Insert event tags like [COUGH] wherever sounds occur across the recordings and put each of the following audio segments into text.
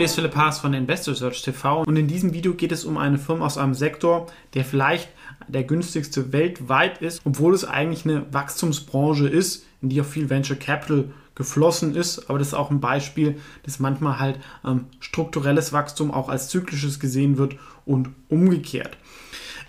Hallo, hier ist Philipp Haas von Investor Search TV und in diesem Video geht es um eine Firma aus einem Sektor, der vielleicht der günstigste weltweit ist, obwohl es eigentlich eine Wachstumsbranche ist, in die auch viel Venture Capital geflossen ist. Aber das ist auch ein Beispiel, dass manchmal halt ähm, strukturelles Wachstum auch als zyklisches gesehen wird und umgekehrt.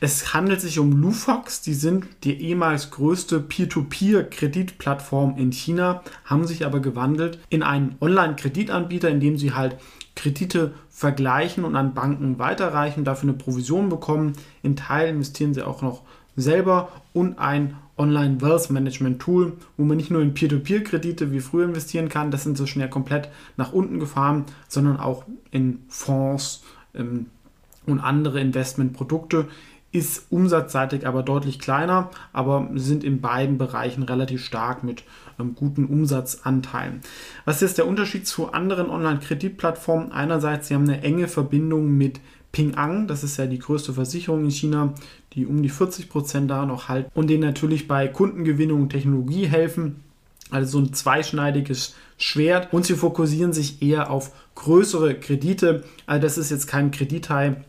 Es handelt sich um Lufax, die sind die ehemals größte Peer-to-Peer-Kreditplattform in China, haben sich aber gewandelt in einen Online-Kreditanbieter, in dem sie halt Kredite vergleichen und an Banken weiterreichen, dafür eine Provision bekommen. In Teil investieren sie auch noch selber und ein Online Wealth Management Tool, wo man nicht nur in Peer-to-Peer-Kredite wie früher investieren kann, das sind so schnell komplett nach unten gefahren, sondern auch in Fonds ähm, und andere Investmentprodukte ist umsatzseitig aber deutlich kleiner, aber sind in beiden Bereichen relativ stark mit ähm, guten Umsatzanteilen. Was ist der Unterschied zu anderen Online-Kreditplattformen? Einerseits, sie haben eine enge Verbindung mit Ping An, das ist ja die größte Versicherung in China, die um die 40 Prozent da noch halten und denen natürlich bei Kundengewinnung und Technologie helfen. Also so ein zweischneidiges Schwert und sie fokussieren sich eher auf größere Kredite. Also das ist jetzt kein Kreditteil,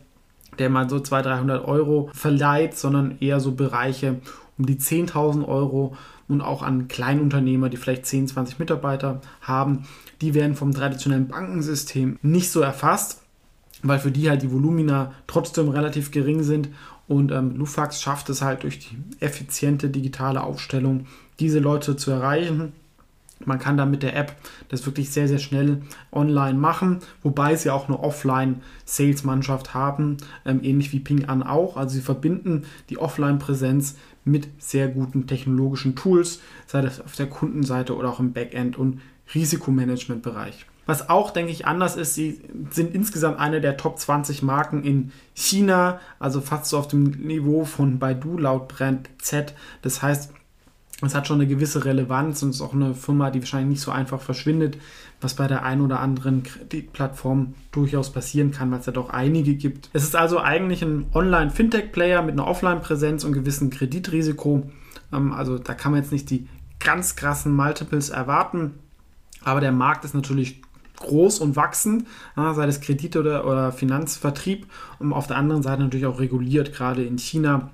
der mal so 200, 300 Euro verleiht, sondern eher so Bereiche um die 10.000 Euro und auch an Kleinunternehmer, die vielleicht 10, 20 Mitarbeiter haben. Die werden vom traditionellen Bankensystem nicht so erfasst, weil für die halt die Volumina trotzdem relativ gering sind. Und ähm, Lufax schafft es halt durch die effiziente digitale Aufstellung, diese Leute zu erreichen man kann da mit der App das wirklich sehr, sehr schnell online machen, wobei sie auch eine Offline-Sales-Mannschaft haben, ähm, ähnlich wie Ping An auch. Also sie verbinden die Offline-Präsenz mit sehr guten technologischen Tools, sei das auf der Kundenseite oder auch im Backend- und Risikomanagement-Bereich. Was auch, denke ich, anders ist, sie sind insgesamt eine der Top 20 Marken in China, also fast so auf dem Niveau von Baidu laut Brand Z. Das heißt, es hat schon eine gewisse Relevanz und ist auch eine Firma, die wahrscheinlich nicht so einfach verschwindet, was bei der einen oder anderen Kreditplattform durchaus passieren kann, weil es ja doch einige gibt. Es ist also eigentlich ein Online-Fintech-Player mit einer Offline-Präsenz und gewissem Kreditrisiko. Ähm, also da kann man jetzt nicht die ganz krassen Multiples erwarten, aber der Markt ist natürlich groß und wachsend, sei es Kredit oder, oder Finanzvertrieb und auf der anderen Seite natürlich auch reguliert, gerade in China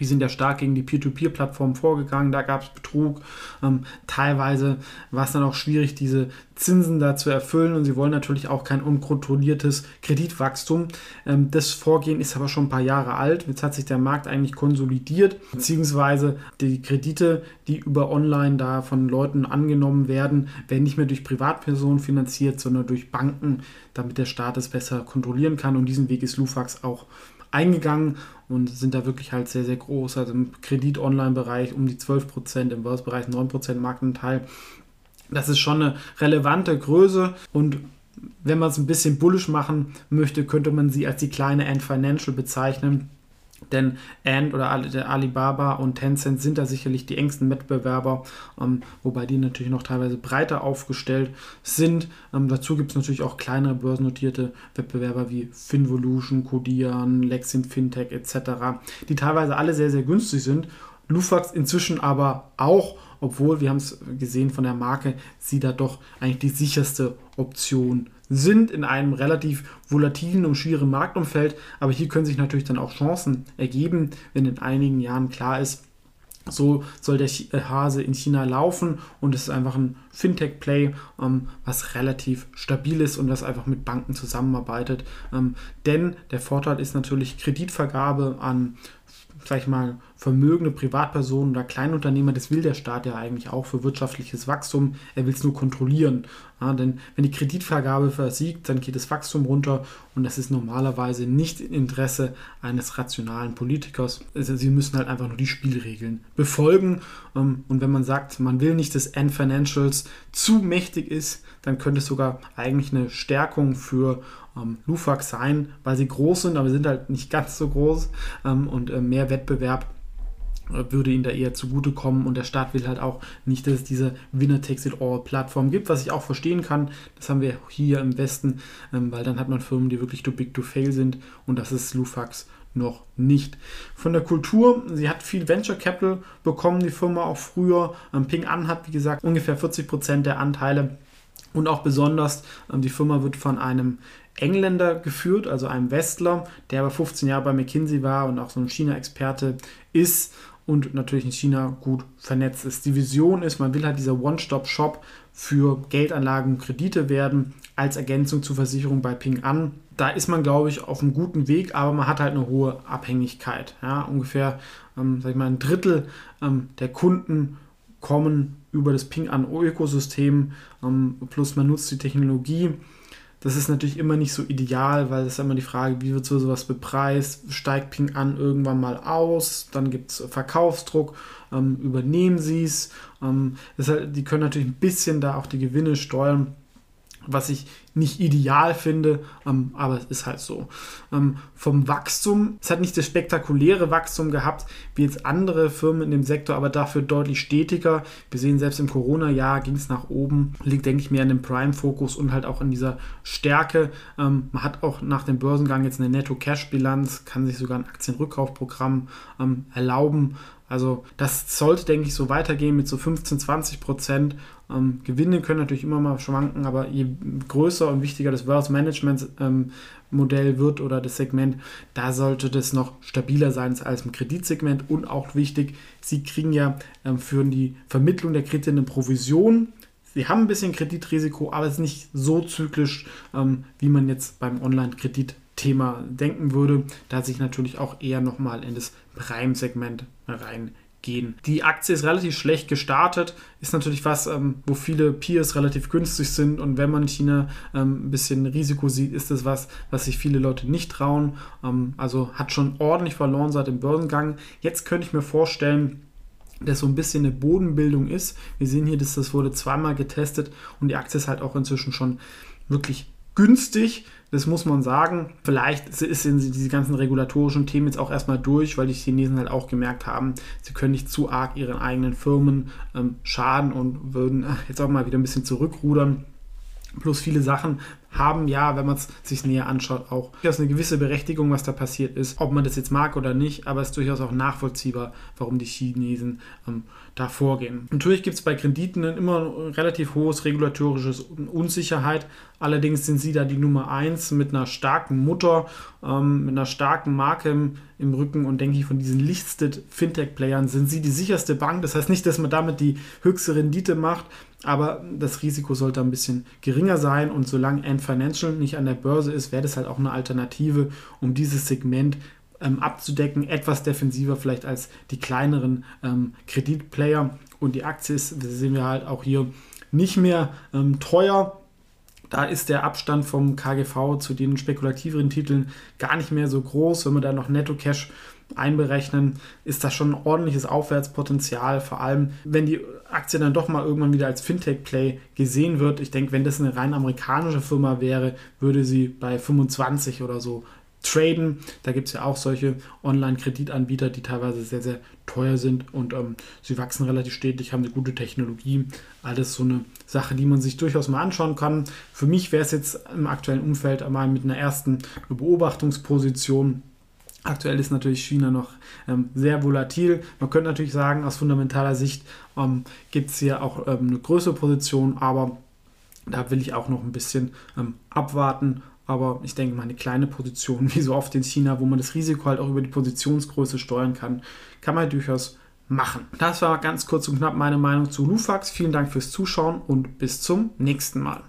die sind ja stark gegen die Peer-to-Peer-Plattformen vorgegangen. Da gab es Betrug. Ähm, teilweise war es dann auch schwierig, diese Zinsen da zu erfüllen. Und sie wollen natürlich auch kein unkontrolliertes Kreditwachstum. Ähm, das Vorgehen ist aber schon ein paar Jahre alt. Jetzt hat sich der Markt eigentlich konsolidiert, beziehungsweise die Kredite, die über Online da von Leuten angenommen werden, werden nicht mehr durch Privatpersonen finanziert, sondern durch Banken, damit der Staat es besser kontrollieren kann. Und diesen Weg ist Lufax auch eingegangen und sind da wirklich halt sehr, sehr groß. Also im Kredit-Online-Bereich um die 12%, im Börsenbereich 9% Marktanteil. Das ist schon eine relevante Größe und wenn man es ein bisschen bullisch machen möchte, könnte man sie als die kleine Ant Financial bezeichnen. Denn Ant oder Alibaba und Tencent sind da sicherlich die engsten Wettbewerber, ähm, wobei die natürlich noch teilweise breiter aufgestellt sind. Ähm, dazu gibt es natürlich auch kleinere börsennotierte Wettbewerber wie Finvolution, Kodian, Lexin Fintech etc., die teilweise alle sehr, sehr günstig sind. Lufax inzwischen aber auch, obwohl wir haben es gesehen von der Marke, sie da doch eigentlich die sicherste Option sind in einem relativ volatilen und schwierigen Marktumfeld. Aber hier können sich natürlich dann auch Chancen ergeben, wenn in einigen Jahren klar ist, so soll der äh, Hase in China laufen und es ist einfach ein Fintech-Play, ähm, was relativ stabil ist und was einfach mit Banken zusammenarbeitet. Ähm, denn der Vorteil ist natürlich Kreditvergabe an, sag ich mal, vermögende Privatpersonen oder Kleinunternehmer, das will der Staat ja eigentlich auch für wirtschaftliches Wachstum. Er will es nur kontrollieren. Ja, denn wenn die Kreditvergabe versiegt, dann geht das Wachstum runter und das ist normalerweise nicht im Interesse eines rationalen Politikers. Also sie müssen halt einfach nur die Spielregeln befolgen. Ähm, und wenn man sagt, man will nicht, dass Ant Financials zu mächtig ist, dann könnte es sogar eigentlich eine Stärkung für ähm, Lufax sein, weil sie groß sind, aber sind halt nicht [LAUGHS] ganz so groß ähm, und äh, mehr Wettbewerb würde ihnen da eher zugutekommen und der Staat will halt auch nicht, dass es diese Winner-Takes-it-all-Plattform gibt, was ich auch verstehen kann. Das haben wir hier im Westen, ähm, weil dann hat man Firmen, die wirklich too big to fail sind und das ist Lufax noch nicht. Von der Kultur, sie hat viel Venture Capital bekommen, die Firma auch früher. Ähm, Ping An hat, wie gesagt, ungefähr 40 Prozent der Anteile und auch besonders, ähm, die Firma wird von einem Engländer geführt, also einem Westler, der aber 15 Jahre bei McKinsey war und auch so ein China-Experte ist und natürlich in China gut vernetzt ist. Die Vision ist, man will halt dieser One-Stop-Shop für Geldanlagen und Kredite werden, als Ergänzung zur Versicherung bei Ping An. Da ist man, glaube ich, auf einem guten Weg, aber man hat halt eine hohe Abhängigkeit. Ja, ungefähr, ähm, sag ich mal, ein Drittel ähm, der Kunden kommen über das Ping An Ökosystem, ähm, plus man nutzt die Technologie das ist natürlich immer nicht so ideal, weil es ist immer die Frage, wie wird so sowas bepreist? Steigt Ping an irgendwann mal aus? Dann gibt es Verkaufsdruck. Ähm, übernehmen sie es? Ähm, halt, die können natürlich ein bisschen da auch die Gewinne steuern was ich nicht ideal finde, ähm, aber es ist halt so. Ähm, vom Wachstum, es hat nicht das spektakuläre Wachstum gehabt wie jetzt andere Firmen in dem Sektor, aber dafür deutlich stetiger. Wir sehen selbst im Corona-Jahr ging es nach oben, liegt denke ich mehr an dem Prime-Fokus und halt auch in dieser Stärke. Ähm, man hat auch nach dem Börsengang jetzt eine Netto-Cash-Bilanz, kann sich sogar ein Aktienrückkaufprogramm ähm, erlauben. Also das sollte, denke ich, so weitergehen mit so 15, 20 Prozent. Ähm, Gewinne können natürlich immer mal schwanken, aber je größer und wichtiger das Wealth Management ähm, Modell wird oder das Segment, da sollte das noch stabiler sein als im Kreditsegment. Und auch wichtig, Sie kriegen ja ähm, für die Vermittlung der Kredite eine Provision. Sie haben ein bisschen Kreditrisiko, aber es ist nicht so zyklisch, ähm, wie man jetzt beim Online-Kredit Thema denken würde, da sich natürlich auch eher nochmal in das Prime-Segment reingehen. Die Aktie ist relativ schlecht gestartet, ist natürlich was, ähm, wo viele Peers relativ günstig sind und wenn man in China ähm, ein bisschen Risiko sieht, ist das was, was sich viele Leute nicht trauen. Ähm, also hat schon ordentlich verloren seit dem Börsengang. Jetzt könnte ich mir vorstellen, dass so ein bisschen eine Bodenbildung ist. Wir sehen hier, dass das wurde zweimal getestet und die Aktie ist halt auch inzwischen schon wirklich günstig. Das muss man sagen. Vielleicht sind diese ganzen regulatorischen Themen jetzt auch erstmal durch, weil die Chinesen halt auch gemerkt haben, sie können nicht zu arg ihren eigenen Firmen ähm, schaden und würden jetzt auch mal wieder ein bisschen zurückrudern. Plus viele Sachen haben ja, wenn man es sich näher anschaut, auch durchaus eine gewisse Berechtigung, was da passiert ist. Ob man das jetzt mag oder nicht, aber es ist durchaus auch nachvollziehbar, warum die Chinesen ähm, da vorgehen. Natürlich gibt es bei Krediten immer relativ hohes regulatorisches Unsicherheit. Allerdings sind sie da die Nummer eins mit einer starken Mutter, ähm, mit einer starken Marke im, im Rücken und denke ich, von diesen listed Fintech-Playern sind sie die sicherste Bank. Das heißt nicht, dass man damit die höchste Rendite macht, aber das Risiko sollte ein bisschen geringer sein und solange Ant Financial nicht an der Börse ist, wäre das halt auch eine Alternative, um dieses Segment ähm, abzudecken, etwas defensiver vielleicht als die kleineren ähm, Kreditplayer und die Aktie ist, das sehen wir halt auch hier, nicht mehr ähm, teuer. Da ist der Abstand vom KGV zu den spekulativeren Titeln gar nicht mehr so groß. Wenn wir da noch Netto-Cash einberechnen, ist das schon ein ordentliches Aufwärtspotenzial, vor allem wenn die Aktie dann doch mal irgendwann wieder als Fintech-Play gesehen wird. Ich denke, wenn das eine rein amerikanische Firma wäre, würde sie bei 25 oder so traden. Da gibt es ja auch solche Online-Kreditanbieter, die teilweise sehr, sehr teuer sind und ähm, sie wachsen relativ stetig, haben eine gute Technologie. Alles so eine Sache, die man sich durchaus mal anschauen kann. Für mich wäre es jetzt im aktuellen Umfeld einmal mit einer ersten Beobachtungsposition Aktuell ist natürlich China noch ähm, sehr volatil. Man könnte natürlich sagen, aus fundamentaler Sicht ähm, gibt es hier auch ähm, eine größere Position, aber da will ich auch noch ein bisschen ähm, abwarten. Aber ich denke mal, eine kleine Position, [LAUGHS] wie so oft in China, wo man das Risiko halt auch über die Positionsgröße steuern kann, kann man durchaus machen. Das war ganz kurz und knapp meine Meinung zu Lufax. Vielen Dank fürs Zuschauen und bis zum nächsten Mal.